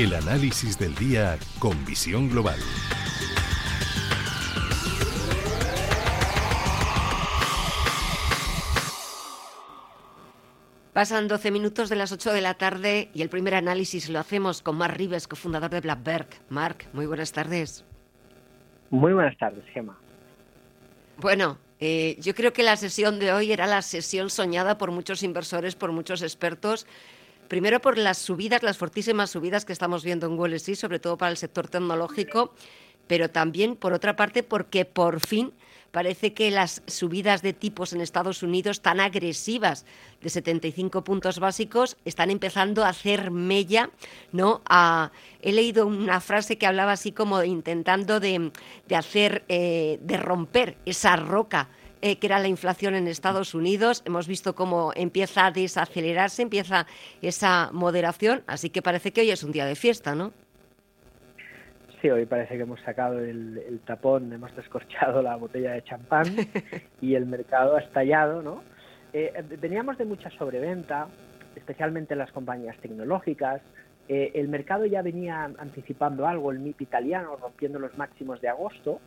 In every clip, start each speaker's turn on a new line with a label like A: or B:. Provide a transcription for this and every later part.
A: El análisis del día con visión global.
B: Pasan 12 minutos de las 8 de la tarde y el primer análisis lo hacemos con Mark Rives, cofundador de Blackberg. Mark, muy buenas tardes.
C: Muy buenas tardes, Gemma.
B: Bueno, eh, yo creo que la sesión de hoy era la sesión soñada por muchos inversores, por muchos expertos. Primero por las subidas, las fortísimas subidas que estamos viendo en Wall Street, sobre todo para el sector tecnológico, pero también, por otra parte, porque por fin parece que las subidas de tipos en Estados Unidos tan agresivas de 75 puntos básicos están empezando a hacer mella, ¿no? he leído una frase que hablaba así como intentando de, hacer, eh, de romper esa roca eh, que era la inflación en Estados Unidos. Hemos visto cómo empieza a desacelerarse, empieza esa moderación, así que parece que hoy es un día de fiesta, ¿no?
C: Sí, hoy parece que hemos sacado el, tapón, hemos descorchado la botella de champán y el mercado ha estallado, ¿no? Eh, veníamos de mucha sobreventa, especialmente en las compañías tecnológicas. Eh, el mercado ya venía anticipando algo, el MIP italiano rompiendo los máximos de agosto.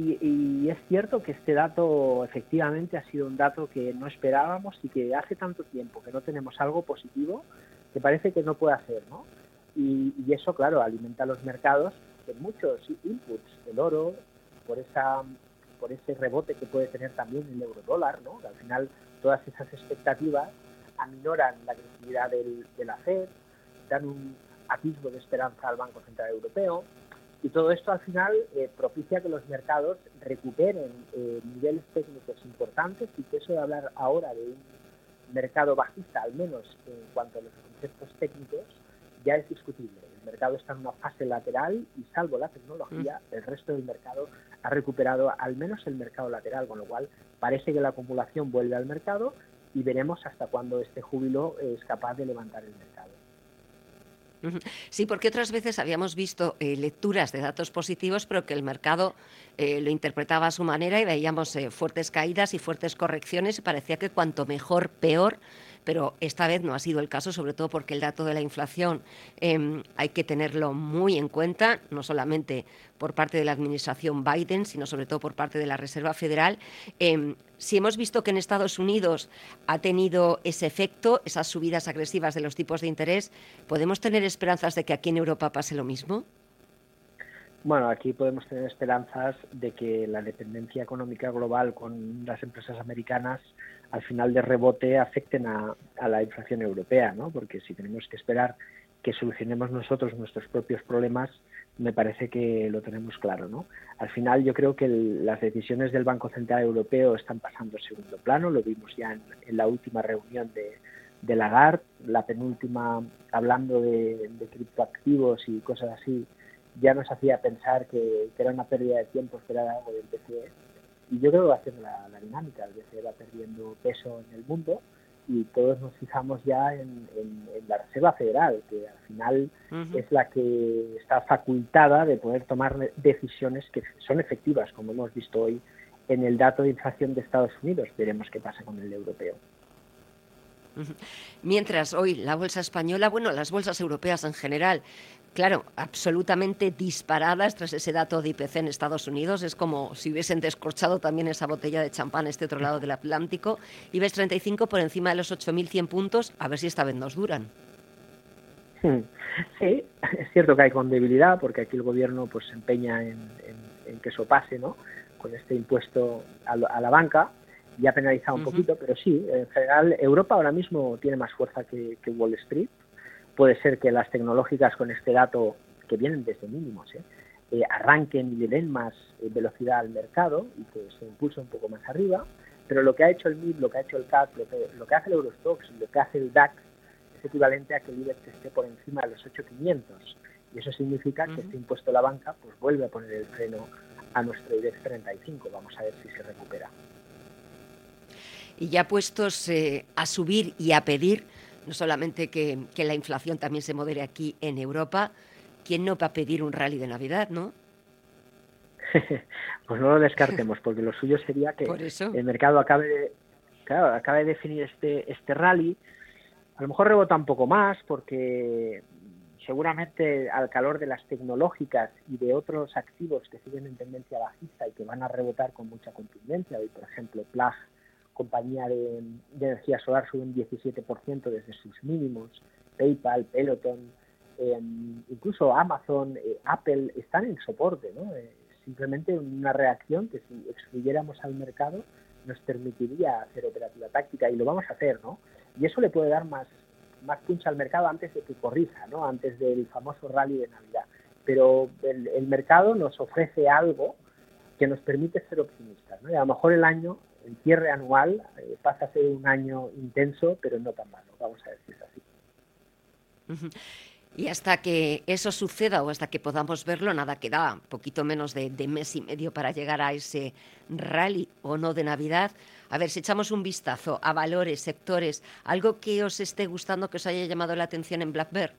C: Y, es cierto que este dato efectivamente ha sido un dato que no esperábamos y que hace tanto tiempo que no tenemos algo positivo que parece que no puede hacer, ¿no? Y, y eso, claro, alimenta los mercados muchos inputs, el oro, por esa por ese rebote que puede tener también el euro dólar, ¿no? al final todas esas expectativas aminoran la agresividad del, de la Fed, dan un atisbo de esperanza al Banco Central Europeo y todo esto al final eh, propicia que los mercados recuperen eh, niveles técnicos importantes y que eso de hablar ahora de un mercado bajista, al menos en cuanto a los conceptos técnicos, ya es discutible. El mercado está en una fase lateral y salvo la tecnología, mm. el resto del mercado ha recuperado al menos el mercado lateral, con lo cual parece que la acumulación vuelve al mercado y veremos hasta cuándo este júbilo es capaz de levantar el mercado.
B: Sí, porque otras veces habíamos visto eh, lecturas de datos positivos, pero que el mercado eh, lo interpretaba a su manera y veíamos eh, fuertes caídas y fuertes correcciones y parecía que cuanto mejor, peor pero esta vez no ha sido el caso, sobre todo porque el dato de la inflación em, hay que tenerlo muy en cuenta, no solamente por parte de la administración Biden, sino sobre todo por parte de la Reserva Federal. Em, si hemos visto que en Estados Unidos ha tenido ese efecto, esas subidas agresivas de los tipos de interés, ¿podemos tener esperanzas de que aquí en Europa pase lo mismo?
C: Bueno, aquí podemos tener esperanzas de que la dependencia económica global con las empresas americanas al final de rebote afecten a, la inflación europea, ¿no? Porque si tenemos que esperar que solucionemos nosotros nuestros propios problemas, me parece que lo tenemos claro, ¿no? Al final yo creo que las decisiones del Banco Central Europeo están pasando a segundo plano, lo vimos ya en, la última reunión de, de, Lagarde, la penúltima hablando de, criptoactivos y cosas así, ya nos hacía pensar que, que, era una pérdida de tiempo esperar algo del BCE y yo creo que va a ser la, dinámica, el BCE va perdiendo peso en el mundo y todos nos fijamos ya en, la Reserva Federal, que al final es la que está facultada de poder tomar decisiones que son efectivas, como hemos visto hoy en el dato de inflación de Estados Unidos. Veremos qué pasa con el europeo.
B: Mientras hoy la bolsa española, bueno, las bolsas europeas en general, claro, absolutamente disparadas tras ese dato de IPC en Estados Unidos. Es como si hubiesen descorchado también esa botella de champán este otro lado del Atlántico. IBEX 35 por encima de los 8.100 puntos, a ver si esta vez nos duran.
C: Hmm. Sí, es cierto que hay con debilidad porque aquí el gobierno pues se empeña en, que eso pase, ¿no? Con este impuesto a, la banca y ha penalizado un poquito, pero sí, en general Europa ahora mismo tiene más fuerza que Wall Street puede ser que las tecnológicas con este dato, que vienen desde mínimos, ¿eh? Eh, arranquen y le den más eh, velocidad al mercado y que se impulse un poco más arriba, pero lo que ha hecho el MIB, lo que ha hecho el CAC, lo que, hace el Eurostox, lo que hace el DAX, es equivalente a que el IBEX esté por encima de los 8.500. Y eso significa que este impuesto a la banca pues vuelve a poner el freno a nuestro IBEX 35. Vamos a ver si se recupera.
B: Y ya puestos a subir y a pedir, no solamente que, la inflación también se modere aquí en Europa, ¿quién no va a pedir un rally de Navidad, no?
C: pues no lo descartemos, porque lo suyo sería que el mercado acabe de, claro, acabe de definir este, este rally. A lo mejor rebota un poco más, porque seguramente al calor de las tecnológicas y de otros activos que siguen en tendencia bajista y que van a rebotar con mucha contundencia, hoy por ejemplo Plug, compañía de, energía solar, sube un 17% desde sus mínimos, PayPal, Peloton, em, incluso Amazon, eh, Apple están en soporte, ¿no? Eh, simplemente una reacción que si excluyéramos al mercado nos permitiría hacer operativa táctica y lo vamos a hacer, ¿no? Y eso le puede dar más, más puncha al mercado antes de que corrija, ¿no? Antes del famoso rally de Navidad. Pero el, mercado nos ofrece algo que nos permite ser optimistas, ¿no? Y a lo mejor el año, el cierre anual, eh, pasa a ser un año intenso, pero no tan malo, vamos a decir así.
B: Y hasta que eso suceda o hasta que podamos verlo, nada queda, poquito menos de, mes y medio para llegar a ese rally o no de Navidad. A ver, si echamos un vistazo a valores, sectores, algo que os esté gustando, que os haya llamado la atención en Black Bear.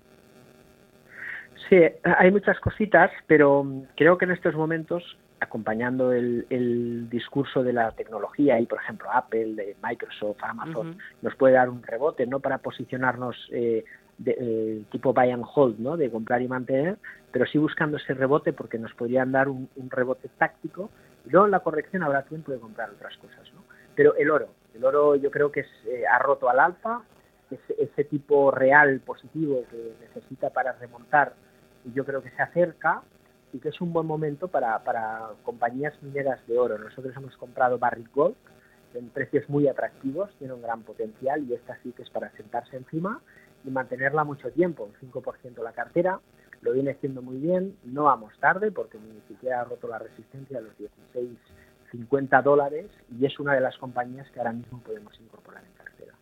C: Sí, hay muchas cositas, pero creo que en estos momentos, acompañando el, discurso de la tecnología y, por ejemplo, Apple, de Microsoft, Amazon, nos puede dar un rebote, ¿no? Para posicionarnos eh, de, eh, tipo buy and hold, ¿no? de comprar y mantener, pero sí buscando ese rebote porque nos podrían dar un, rebote táctico y luego en la corrección habrá tiempo de comprar otras cosas. ¿no? Pero el oro, el oro yo creo que es, eh, ha roto al alza, ese, ese tipo real positivo que necesita para remontar y yo creo que se acerca y que es un buen momento para, para compañías mineras de oro. Nosotros hemos comprado Barrick Gold en precios muy atractivos, tiene un gran potencial y esta sí que es para sentarse encima y mantenerla mucho tiempo, un 5% la cartera, lo viene haciendo muy bien, no vamos tarde porque ni siquiera ha roto la resistencia de los 16,50 dólares y es una de las compañías que ahora mismo podemos incorporar en cartera.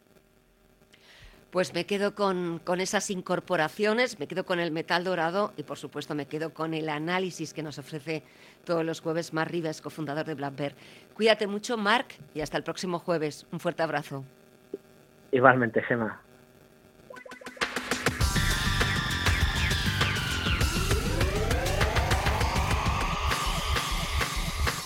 B: Pues me quedo con, con, esas incorporaciones, me quedo con el metal dorado y por supuesto me quedo con el análisis que nos ofrece todos los jueves Mar Rives, cofundador de Black Bear. Cuídate mucho, Marc, y hasta el próximo jueves. Un fuerte abrazo.
C: Igualmente, Gemma.